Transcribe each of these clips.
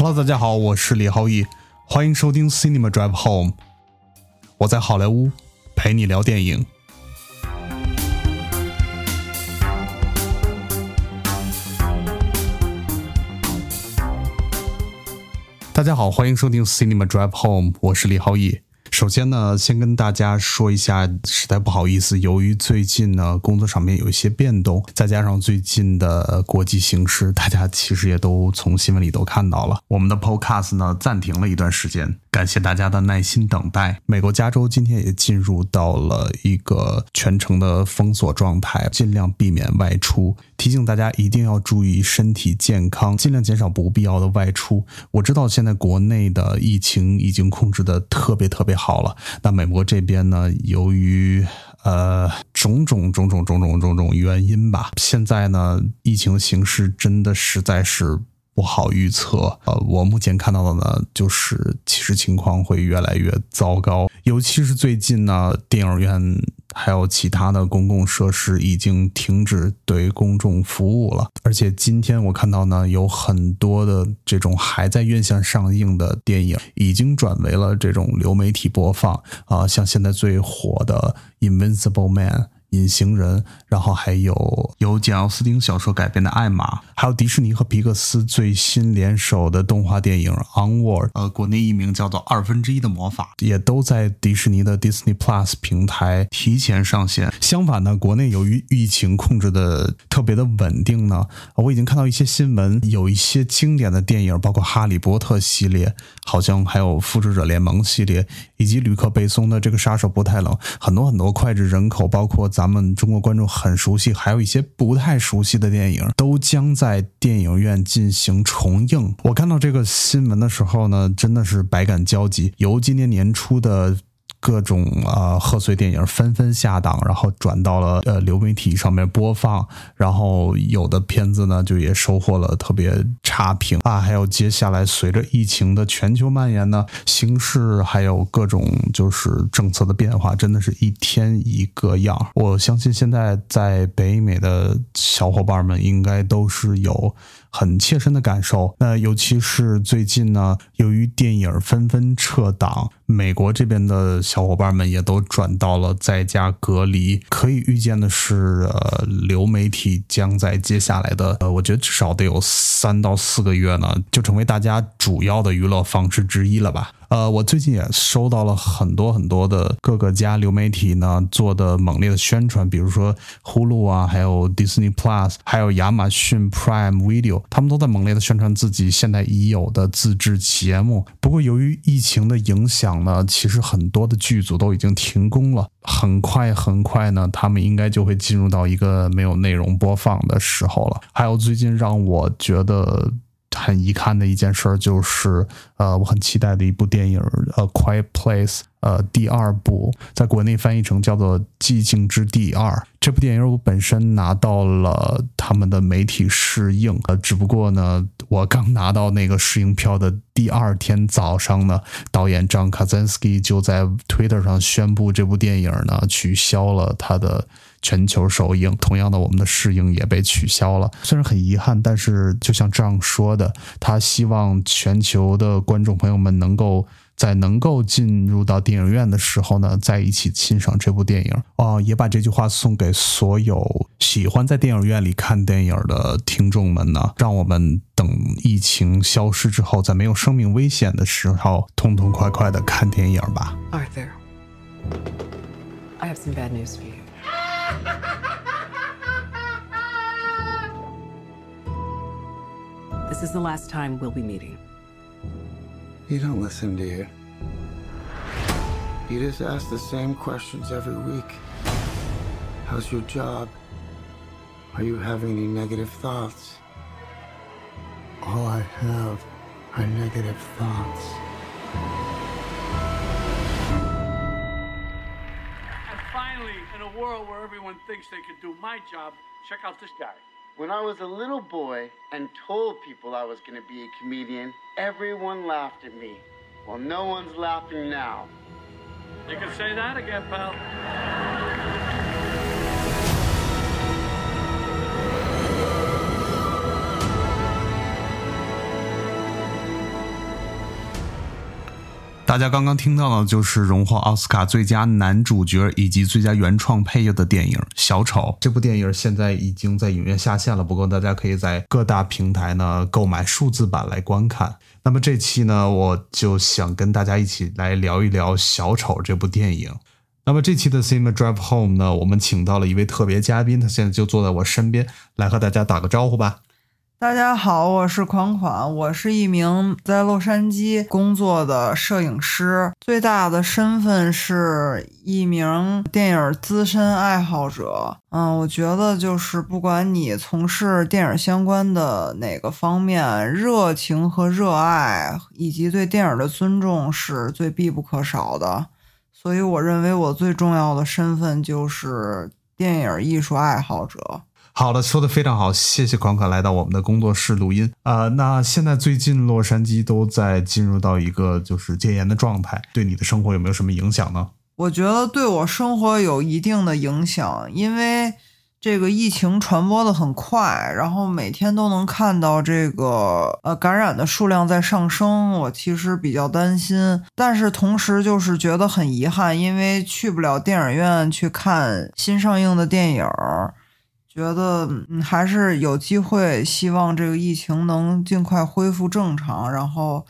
Hello，大家好，我是李浩毅，欢迎收听 Cinema Drive Home。我在好莱坞陪你聊电影。大家好，欢迎收听 Cinema Drive Home，我是李浩毅。首先呢，先跟大家说一下，实在不好意思，由于最近呢工作上面有一些变动，再加上最近的国际形势，大家其实也都从新闻里都看到了，我们的 Podcast 呢暂停了一段时间，感谢大家的耐心等待。美国加州今天也进入到了一个全程的封锁状态，尽量避免外出，提醒大家一定要注意身体健康，尽量减少不必要的外出。我知道现在国内的疫情已经控制的特别特别好。好了，那美国这边呢？由于呃种种种种种种种种原因吧，现在呢疫情形势真的实在是不好预测。呃，我目前看到的呢，就是其实情况会越来越糟糕，尤其是最近呢，电影院。还有其他的公共设施已经停止对公众服务了，而且今天我看到呢，有很多的这种还在院线上映的电影已经转为了这种流媒体播放啊，像现在最火的《Invincible Man》。隐形人，然后还有由简奥斯汀小说改编的《艾玛》，还有迪士尼和皮克斯最新联手的动画电影《Onward》，呃，国内译名叫做《二分之一的魔法》，也都在迪士尼的 Disney Plus 平台提前上线。相反呢，国内由于疫情控制的特别的稳定呢，我已经看到一些新闻，有一些经典的电影，包括《哈利波特》系列，好像还有《复仇者联盟》系列，以及吕克·贝松的这个《杀手不太冷》，很多很多脍炙人口，包括。咱们中国观众很熟悉，还有一些不太熟悉的电影，都将在电影院进行重映。我看到这个新闻的时候呢，真的是百感交集。由今年年初的。各种啊贺岁电影纷纷下档，然后转到了呃流媒体上面播放，然后有的片子呢就也收获了特别差评啊。还有接下来随着疫情的全球蔓延呢，形势还有各种就是政策的变化，真的是一天一个样。我相信现在在北美的小伙伴们应该都是有。很切身的感受，那尤其是最近呢，由于电影纷纷撤档，美国这边的小伙伴们也都转到了在家隔离。可以预见的是，呃，流媒体将在接下来的，呃，我觉得至少得有三到四个月呢，就成为大家主要的娱乐方式之一了吧。呃，我最近也收到了很多很多的各个家流媒体呢做的猛烈的宣传，比如说呼噜啊，还有 Disney Plus，还有亚马逊 Prime Video，他们都在猛烈的宣传自己现在已有的自制节目。不过由于疫情的影响呢，其实很多的剧组都已经停工了。很快很快呢，他们应该就会进入到一个没有内容播放的时候了。还有最近让我觉得。很遗憾的一件事就是，呃，我很期待的一部电影，呃，《Quiet Place》，呃，第二部，在国内翻译成叫做《寂静之地二》。这部电影我本身拿到了他们的媒体试映，呃，只不过呢，我刚拿到那个试映票的第二天早上呢，导演张卡赞斯基就在 Twitter 上宣布这部电影呢取消了他的。全球首映，同样的，我们的试映也被取消了。虽然很遗憾，但是就像这样说的，他希望全球的观众朋友们能够在能够进入到电影院的时候呢，在一起欣赏这部电影。哦，也把这句话送给所有喜欢在电影院里看电影的听众们呢。让我们等疫情消失之后，在没有生命危险的时候，痛痛快快的看电影吧。Arthur，I have some bad news for you. This is the last time we'll be meeting. You don't listen, do you? You just ask the same questions every week. How's your job? Are you having any negative thoughts? All I have are negative thoughts. Everyone thinks they can do my job, check out this guy. When I was a little boy and told people I was going to be a comedian, everyone laughed at me. Well, no one's laughing now. You can say that again, pal. 大家刚刚听到的就是荣获奥斯卡最佳男主角以及最佳原创配乐的电影《小丑》。这部电影现在已经在影院下线了，不过大家可以在各大平台呢购买数字版来观看。那么这期呢，我就想跟大家一起来聊一聊《小丑》这部电影。那么这期的 Cinema Drive Home 呢，我们请到了一位特别嘉宾，他现在就坐在我身边，来和大家打个招呼吧。大家好，我是款款，我是一名在洛杉矶工作的摄影师，最大的身份是一名电影资深爱好者。嗯，我觉得就是不管你从事电影相关的哪个方面，热情和热爱以及对电影的尊重是最必不可少的。所以，我认为我最重要的身份就是电影艺术爱好者。好的，说的非常好，谢谢款款来到我们的工作室录音啊、呃那现在最近洛杉矶都在进入到一个就是戒严的状态，对你的生活有没有什么影响呢？我觉得对我生活有一定的影响，因为这个疫情传播的很快，然后每天都能看到这个呃感染的数量在上升，我其实比较担心，但是同时就是觉得很遗憾，因为去不了电影院去看新上映的电影儿。觉得还是有机会，希望这个疫情能尽快恢复正常，然后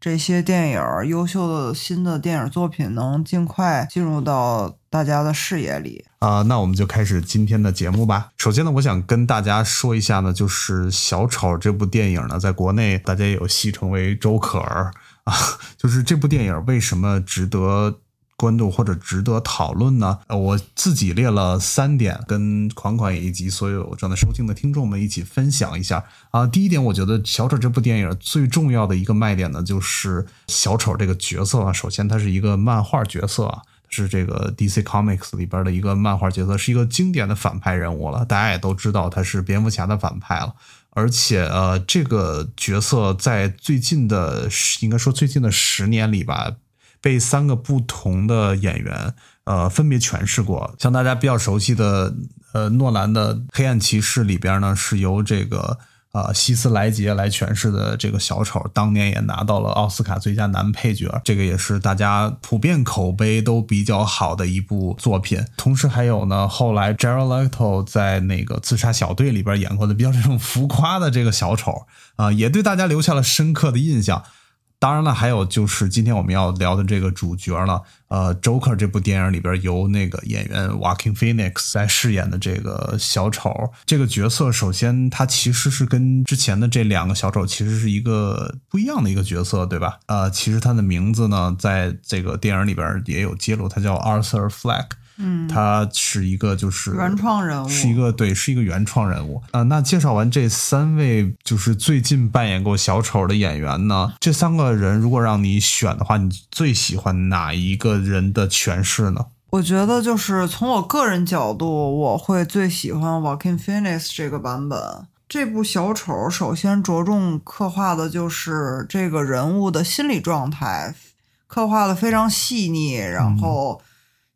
这些电影儿优秀的新的电影作品能尽快进入到大家的视野里。啊、那我们就开始今天的节目吧。首先呢，我想跟大家说一下呢，就是《小丑》这部电影呢，在国内大家也有戏称为“周可儿”啊，就是这部电影为什么值得关注或者值得讨论呢？呃我自己列了三点，跟款款以及所有正在收听的听众们一起分享一下啊。第一点，我觉得《小丑》这部电影最重要的一个卖点呢，就是小丑这个角色啊。首先，他是一个漫画角色啊。是这个 DC Comics 里边的一个漫画角色，是一个经典的反派人物了。大家也都知道他是蝙蝠侠的反派了。而且呃，这个角色在最近的应该说最近的十年里吧，被三个不同的演员呃分别诠释过。像大家比较熟悉的呃诺兰的《黑暗骑士》里边呢，是由这个。啊，希斯莱杰来诠释的这个小丑，当年也拿到了奥斯卡最佳男配角，这个也是大家普遍口碑都比较好的一部作品。同时还有呢，后来 Jared Leto 在那个《自杀小队》里边演过的比较这种浮夸的这个小丑啊、也对大家留下了深刻的印象。当然了，还有就是今天我们要聊的这个主角了，呃，《Joker》这部电影里边由那个演员 Walking Phoenix 在饰演的这个小丑这个角色，首先他其实是跟之前的这两个小丑其实是一个不一样的一个角色，对吧？呃，其实他的名字呢，在这个电影里边也有揭露，他叫 Arthur Fleck。嗯，他是一个就是原创人物是一个对，是一个原创人物啊、呃那介绍完这三位就是最近扮演过小丑的演员呢，这三个人如果让你选的话，你最喜欢哪一个人的诠释呢？我觉得就是从我个人角度，我会最喜欢 Joaquin Phoenix 这个版本。这部小丑首先着重刻画的就是这个人物的心理状态，刻画的非常细腻，然后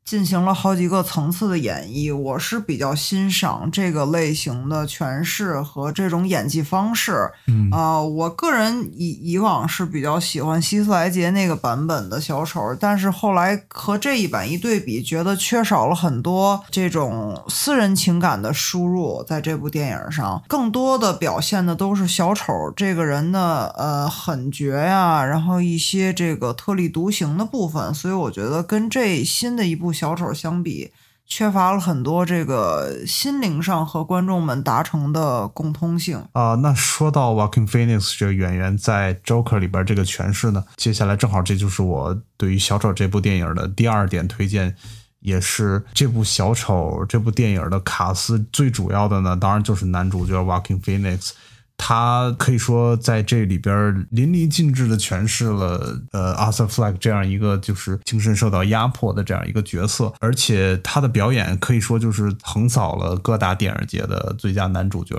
进行了好几个层次的演绎。我是比较欣赏这个类型的诠释和这种演技方式。嗯啊、我个人以以往是比较喜欢希斯莱杰那个版本的小丑，但是后来和这一版一对比，觉得缺少了很多这种私人情感的输入，在这部电影上，更多的表现的都是小丑这个人的呃狠绝呀，然后一些这个特立独行的部分，所以我觉得跟这新的一部小丑相比。缺乏了很多这个心灵上和观众们达成的共通性。啊、那说到 Walking Phoenix 这个演员在 Joker 里边这个诠释呢，接下来正好这就是我对于小丑这部电影的第二点推荐，也是这部小丑这部电影的卡斯最主要的呢，当然就是男主角 Walking Phoenix。他可以说在这里边淋漓尽致的诠释了呃 Arthur Fleck 这样一个就是精神受到压迫的这样一个角色，而且他的表演可以说就是横扫了各大电影节的最佳男主角，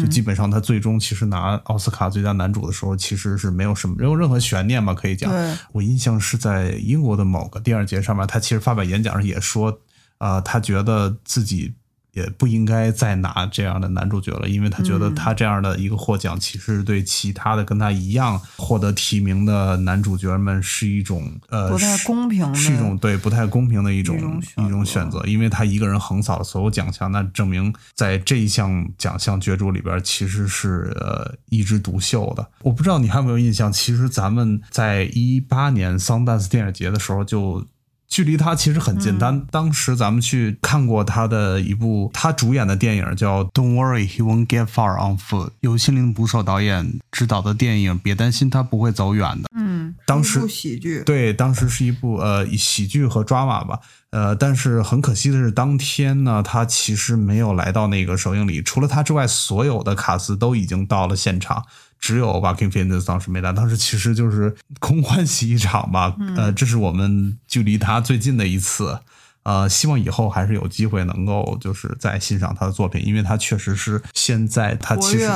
就基本上他最终其实拿奥斯卡最佳男主的时候，其实是没有什么没有任何悬念吧，可以讲。我印象是在英国的某个电影节上面，他其实发表演讲时也说，呃，他觉得自己也不应该再拿这样的男主角了，因为他觉得嗯他这样的一个获奖，其实对其他的跟他一样获得提名的男主角们是一种呃不太公平的是一种对不太公平的一种一种选择一种选择，因为他一个人横扫了所有奖项，那证明在这一项奖项角逐里边其实是呃一枝独秀的。我不知道你还有没有印象，其实咱们在一八年桑丹斯电影节的时候就。距离他其实很近，当、当时咱们去看过他的一部他主演的电影，叫《Don't Worry, He Won't Get Far on Foot》，由心灵捕手导演执导的电影，别担心，他不会走远的。嗯，当时一部喜剧，对，当时是一部呃喜剧和 drama 吧，呃，但是很可惜的是，当天呢，他其实没有来到那个首映礼，除了他之外，所有的卡司都已经到了现场，只有 Walking Phoenix 当时没来，当时其实就是空欢喜一场吧，呃，这是我们距离他最近的一次。呃，希望以后还是有机会能够就是再欣赏他的作品，因为他确实是现在他其实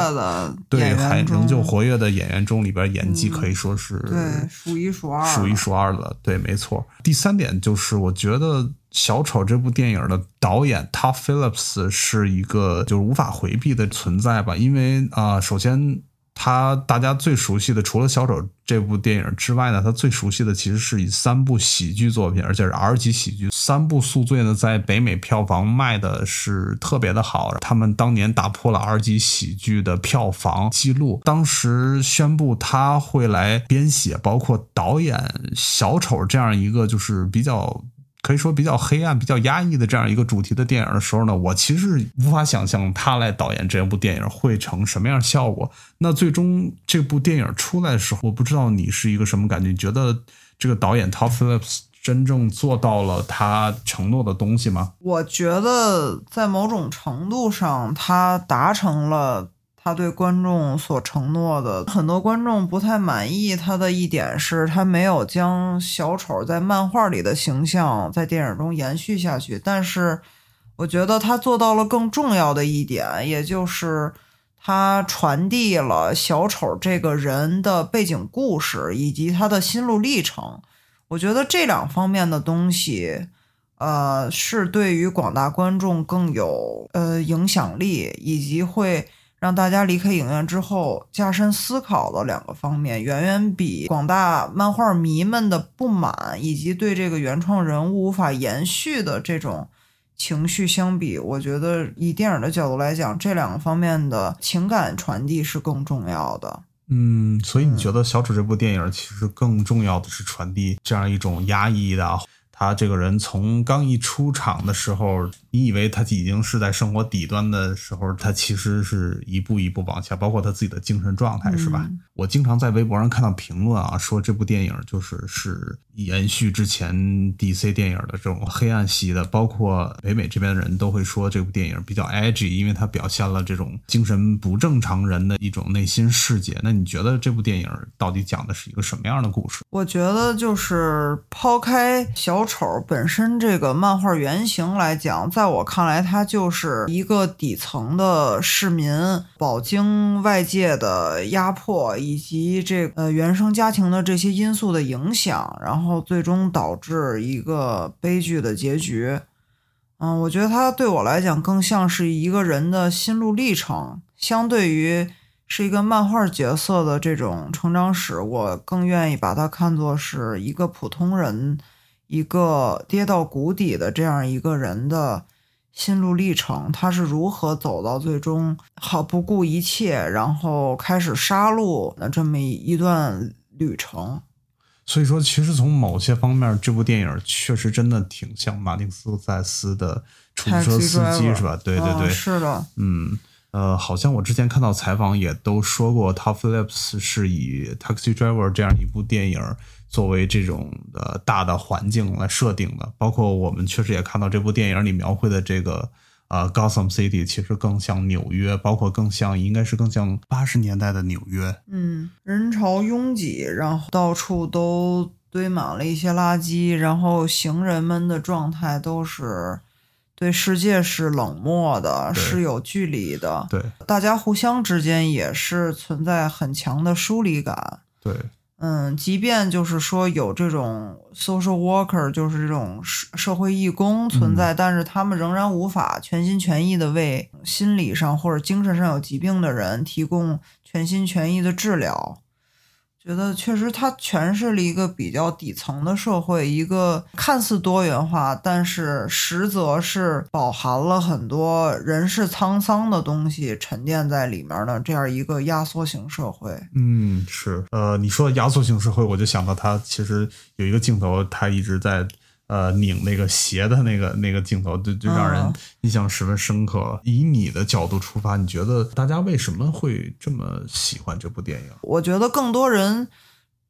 对还仍旧活跃的演员中里边演技可以说是、对数一数二，数一数二的，对，没错。第三点就是，我觉得《小丑》这部电影的导演 Todd Phillips 是一个就是无法回避的存在吧，因为啊、首先他大家最熟悉的，除了《小丑》这部电影之外呢，他最熟悉的其实是以三部喜剧作品，而且是 R 级喜剧，三部宿醉呢，在北美票房卖的是特别的好，他们当年打破了 R 级喜剧的票房记录。当时宣布他会来编写，包括导演《小丑》这样一个就是比较。可以说比较黑暗、比较压抑的这样一个主题的电影的时候呢，我其实无法想象他来导演这部电影会成什么样效果。那最终这部电影出来的时候，我不知道你是一个什么感觉？你觉得这个导演 Todd Phillips 真正做到了他承诺的东西吗？我觉得在某种程度上，他达成了他对观众所承诺的。很多观众不太满意他的一点是，他没有将小丑在漫画里的形象在电影中延续下去。但是，我觉得他做到了更重要的一点，也就是他传递了小丑这个人的背景故事以及他的心路历程。我觉得这两方面的东西。呃，是对于广大观众更有呃影响力，以及会让大家离开影院之后加深思考的两个方面，远远比广大漫画迷们的不满以及对这个原创人物无法延续的这种情绪相比，我觉得以电影的角度来讲，这两个方面的情感传递是更重要的。嗯，所以你觉得《小丑》这部电影其实更重要的是传递这样一种压抑的。他这个人从刚一出场的时候，你以为他已经是在生活底端的时候，他其实是一步一步往下，包括他自己的精神状态，是吧？嗯我经常在微博上看到评论啊，说这部电影就是是延续之前 DC 电影的这种黑暗系的，包括北美这边的人都会说这部电影比较 edgy，因为它表现了这种精神不正常人的一种内心世界。那你觉得这部电影到底讲的是一个什么样的故事？我觉得就是抛开小丑本身这个漫画原型来讲，在我看来，它就是一个底层的市民饱经外界的压迫以及这呃原生家庭的这些因素的影响，然后最终导致一个悲剧的结局。嗯，我觉得它对我来讲更像是一个人的心路历程，相对于是一个漫画角色的这种成长史，我更愿意把它看作是一个普通人，一个跌到谷底的这样一个人的心路历程。他是如何走到最终好不顾一切，然后开始杀戮的这么一段旅程。所以说，其实从某些方面，这部电影确实真的挺像马丁斯科塞斯的出租车司机，是吧？对对嗯对，是的，嗯，呃，好像我之前看到采访也都说过，Todd Phillips 是以《Taxi Driver》这样一部电影作为这种的大的环境来设定的。包括我们确实也看到这部电影里描绘的这个呃 Gotham City，其实更像纽约，包括更像应该是更像八十年代的纽约。嗯，人潮拥挤，然后到处都堆满了一些垃圾，然后行人们的状态都是对世界是冷漠的，是有距离的。对大家互相之间也是存在很强的疏离感。对，嗯，即便就是说有这种 social worker，就是这种社社会义工存在，但是他们仍然无法全心全意的为心理上或者精神上有疾病的人提供全心全意的治疗。觉得确实，它诠释了一个比较底层的社会，一个看似多元化，但是实则是饱含了很多人世沧桑的东西沉淀在里面的这样一个压缩型社会。嗯，是，呃，你说压缩型社会，我就想到他其实有一个镜头，他一直在。呃，拧那个鞋的那个那个镜头，就就让人印象十分深刻。以你的角度出发，你觉得大家为什么会这么喜欢这部电影？我觉得更多人，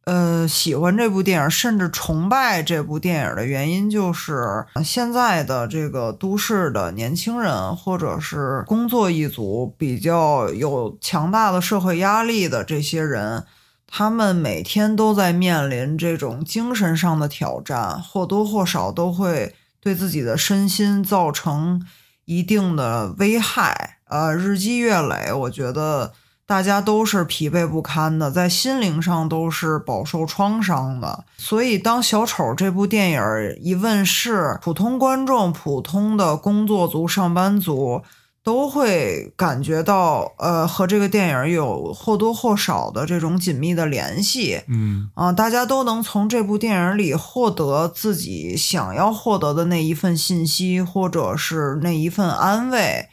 呃，喜欢这部电影，甚至崇拜这部电影的原因，就是现在的这个都市的年轻人，或者是工作一族，比较有强大的社会压力的这些人。他们每天都在面临这种精神上的挑战，或多或少都会对自己的身心造成一定的危害。呃，日积月累，我觉得大家都是疲惫不堪的，在心灵上都是饱受创伤的。所以，当小丑这部电影一问世，普通观众、普通的工作族、上班族。都会感觉到，呃，和这个电影有或多或少的这种紧密的联系，嗯啊，大家都能从这部电影里获得自己想要获得的那一份信息，或者是那一份安慰，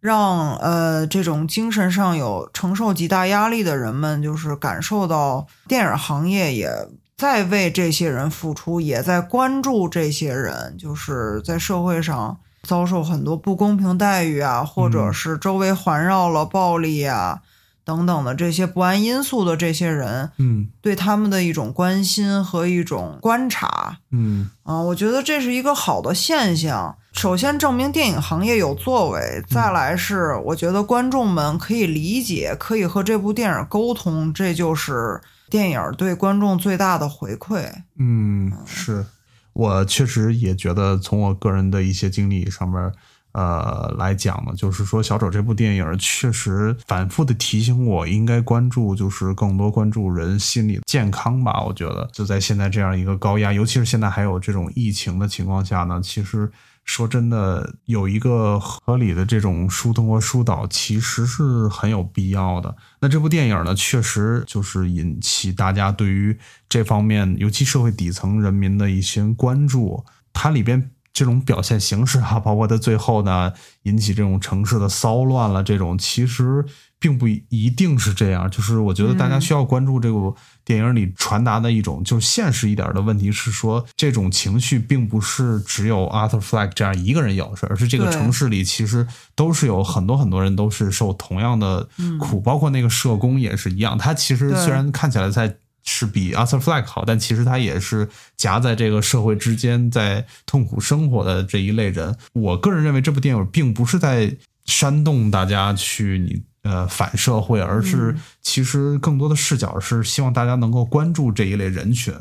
让呃这种精神上有承受极大压力的人们，就是感受到电影行业也在为这些人付出，也在关注这些人，就是在社会上。遭受很多不公平待遇啊，或者是周围环绕了暴力啊等等的这些不安因素的这些人，嗯，对他们的一种关心和一种观察，嗯啊，我觉得这是一个好的现象。首先证明电影行业有作为，再来是我觉得观众们可以理解，可以和这部电影沟通，这就是电影对观众最大的回馈。嗯，是。我确实也觉得，从我个人的一些经历上面，呃来讲呢，就是说《小丑》这部电影确实反复的提醒我，应该关注，就是更多关注人心理健康吧。我觉得，就在现在这样一个高压，尤其是现在还有这种疫情的情况下呢，其实。说真的，有一个合理的这种疏通和疏导，其实是很有必要的。那这部电影呢，确实就是引起大家对于这方面，尤其社会底层人民的一些关注。它里边这种表现形式啊，包括它最后呢，引起这种城市的骚乱了，这种其实。并不一定是这样，就是我觉得大家需要关注这部电影里传达的一种，就是现实一点的问题是说，这种情绪并不是只有 Arthur Fleck 这样一个人有事，而是这个城市里其实都是有很多很多人都是受同样的苦，包括那个社工也是一样。他其实虽然看起来在是比 Arthur Fleck 好，但其实他也是夹在这个社会之间，在痛苦生活的这一类人。我个人认为这部电影并不是在煽动大家去你。呃，反社会，而是其实更多的视角是希望大家能够关注这一类人群。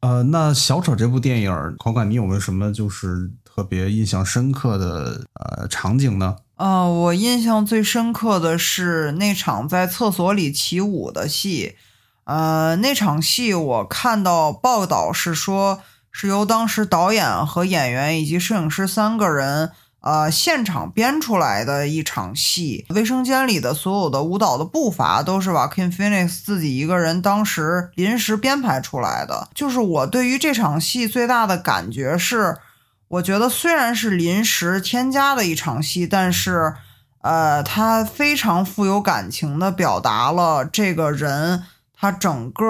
呃，那小丑这部电影，口感你有没有什么就是特别印象深刻的呃场景呢？呃，我印象最深刻的是那场在厕所里起舞的戏。呃，那场戏我看到报道是说，是由当时导演和演员以及摄影师三个人。呃，现场编出来的一场戏，卫生间里的所有的舞蹈的步伐都是 Joaquin Phoenix 自己一个人当时临时编排出来的。就是我对于这场戏最大的感觉是，我觉得虽然是临时添加的一场戏，但是，呃，他非常富有感情的表达了这个人。他整个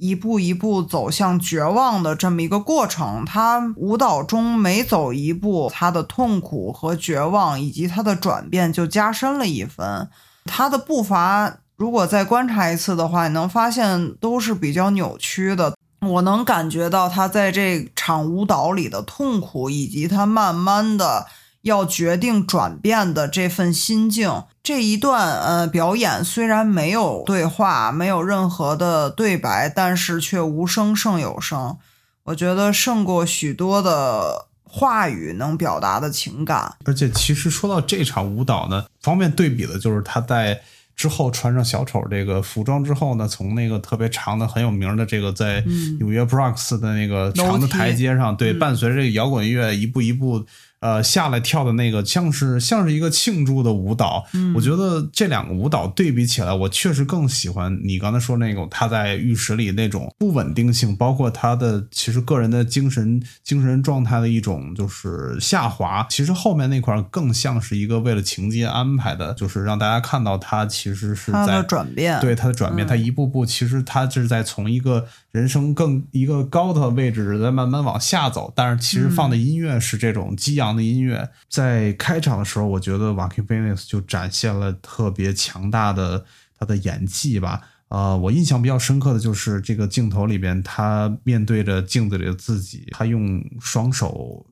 一步一步走向绝望的这么一个过程，他舞蹈中每走一步，他的痛苦和绝望以及他的转变就加深了一分。他的步伐，如果再观察一次的话，你能发现都是比较扭曲的。我能感觉到他在这场舞蹈里的痛苦，以及他慢慢的。要决定转变的这份心境，这一段呃表演虽然没有对话，没有任何的对白，但是却无声胜有声。我觉得胜过许多的话语能表达的情感。而且，其实说到这场舞蹈呢，方便对比的就是他在之后穿上小丑这个服装之后呢，从那个特别长的很有名的这个在纽约 Bronx 的那个长的台阶上，对，伴随着这个摇滚乐一步一步。呃，下来跳的那个像是像是一个庆祝的舞蹈，我觉得这两个舞蹈对比起来，我确实更喜欢你刚才说那种他在浴室里那种不稳定性，包括他的其实个人的精神精神状态的一种就是下滑。其实后面那块儿更像是一个为了情节安排的，就是让大家看到他其实是他在的转变，对他的转变，他一步步其实他是在从一个人生更一个高的位置在慢慢往下走，但是其实放的音乐是这种激昂的音乐。在开场的时候，我觉得 Walking Phoenix 就展现了特别强大的他的演技吧。呃，我印象比较深刻的就是这个镜头里边，他面对着镜子里的自己，他用双手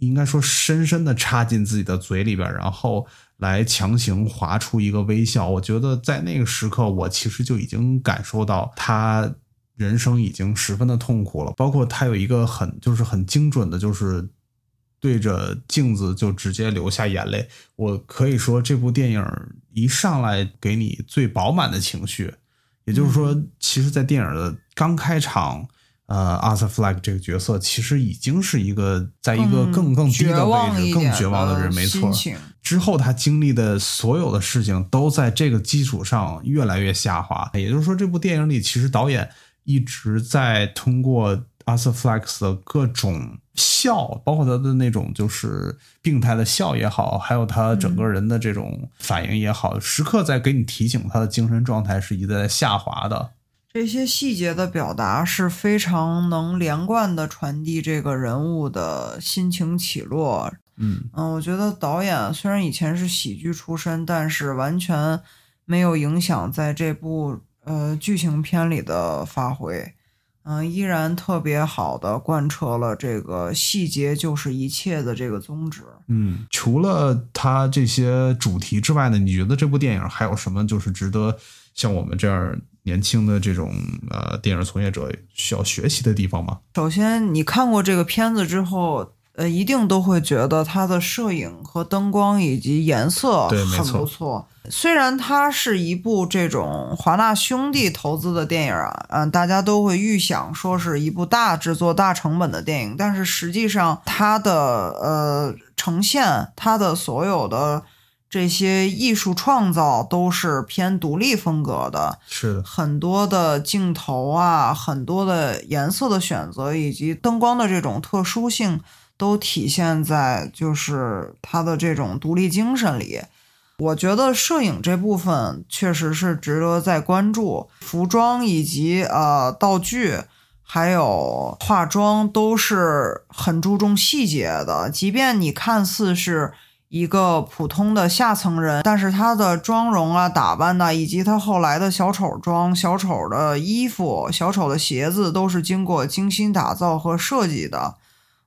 应该说深深的插进自己的嘴里边，然后来强行划出一个微笑。我觉得在那个时刻，我其实就已经感受到他人生已经十分的痛苦了。包括他有一个很就是很精准的，就是对着镜子就直接流下眼泪。我可以说这部电影一上来给你最饱满的情绪，也就是说，其实，在电影的刚开场。呃，Arthur Fleck 这个角色其实已经是一个在一个更更低的位置、更绝望的人，没错之后他经历的所有的事情都在这个基础上越来越下滑。也就是说，这部电影里其实导演一直在通过 Arthur Fleck 的各种笑，包括他的那种就是病态的笑也好，还有他整个人的这种反应也好，时刻在给你提醒他的精神状态是一直在下滑的。这些细节的表达是非常能连贯的传递这个人物的心情起落。嗯嗯，我觉得导演虽然以前是喜剧出身，但是完全没有影响在这部呃剧情片里的发挥。嗯、依然特别好的贯彻了这个细节就是一切的这个宗旨。嗯，除了它这些主题之外呢，你觉得这部电影还有什么就是值得像我们这样年轻的这种呃电影从业者需要学习的地方吗？首先，你看过这个片子之后，呃，一定都会觉得它的摄影和灯光以及颜色很不错。虽然它是一部这种华纳兄弟投资的电影啊，嗯、大家都会预想说是一部大制作、大成本的电影，但是实际上它的呃呈现，它的所有的这些艺术创造都是偏独立风格的。是的，很多的镜头啊，很多的颜色的选择，以及灯光的这种特殊性，都体现在就是它的这种独立精神里。我觉得摄影这部分确实是值得再关注，服装以及呃道具，还有化妆都是很注重细节的。即便你看似是一个普通的下层人，但是他的妆容啊、打扮呐、以及他后来的小丑妆、小丑的衣服、小丑的鞋子，都是经过精心打造和设计的。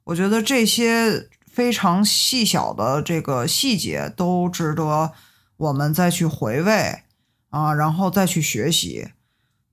我觉得这些非常细小的这个细节都值得我们再去回味啊，然后再去学习。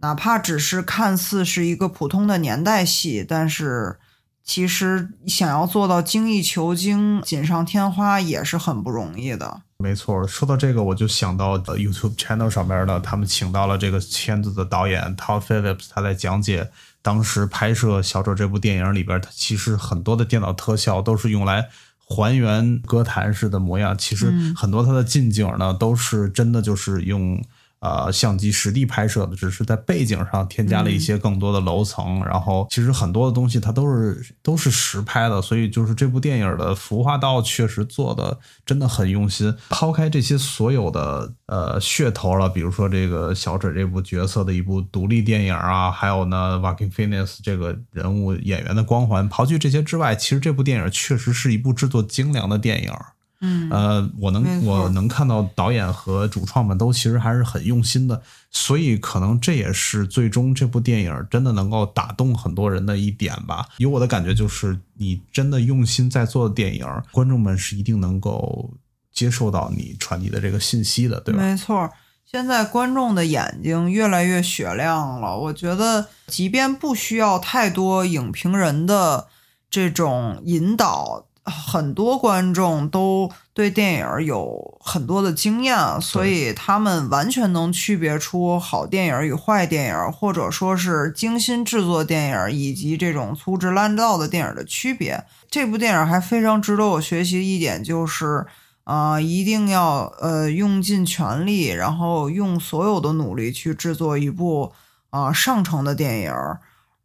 哪怕只是看似是一个普通的年代戏，但是其实想要做到精益求精、锦上添花也是很不容易的。没错。说到这个，我就想到 YouTube channel 上面呢，他们请到了这个片子的导演 Todd Phillips，他在讲解当时拍摄《小丑》这部电影里边，它其实很多的电脑特效都是用来。还原歌坛式的模样，其实很多它的近景呢，都是真的就是用呃相机实地拍摄的，只是在背景上添加了一些更多的楼层，然后其实很多的东西它都是都是实拍的，所以就是这部电影的服化道确实做的真的很用心。抛开这些所有的呃噱头了，比如说这个小丑这部角色的一部独立电影啊，还有呢 w a l k i n g Phoenix 这个人物演员的光环，刨去这些之外，其实这部电影确实是一部制作精良的电影。嗯，呃，我能我能看到导演和主创们都其实还是很用心的，所以可能这也是最终这部电影真的能够打动很多人的一点吧。以我的感觉就是，你真的用心在做的电影，观众们是一定能够接受到你传递的这个信息的，对吧？没错，现在观众的眼睛越来越雪亮了。我觉得，即便不需要太多影评人的这种引导，很多观众都对电影有很多的经验，所以他们完全能区别出好电影与坏电影，或者说是精心制作电影以及这种粗制滥造的电影的区别。这部电影还非常值得我学习一点，就是啊、一定要呃用尽全力，然后用所有的努力去制作一部啊、上乘的电影。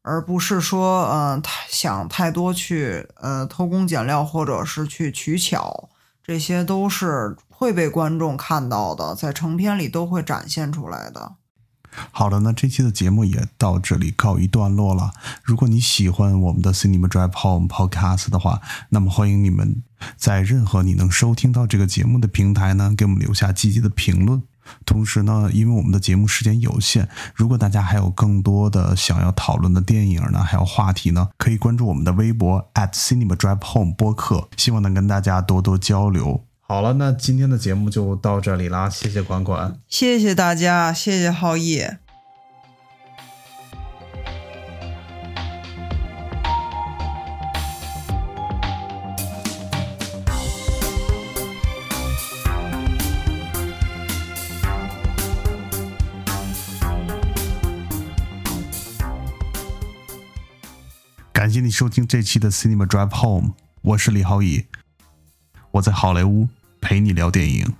而不是说，嗯、太想太多去，呃，偷工减料或者是去取巧，这些都是会被观众看到的，在成片里都会展现出来的。好了，那这期的节目也到这里告一段落了。如果你喜欢我们的 Cinema Drive Home Podcast 的话，那么欢迎你们在任何你能收听到这个节目的平台呢，给我们留下积极的评论。同时呢，因为我们的节目时间有限，如果大家还有更多的想要讨论的电影呢，还有话题呢，可以关注我们的微博 at Cinema Drive Home 播客，希望能跟大家多多交流。好了，那今天的节目就到这里啦，谢谢管管。谢谢大家，谢谢浩毅。感谢你收听这期的 Cinema Drive Home，我是李浩毅，我在好莱坞陪你聊电影。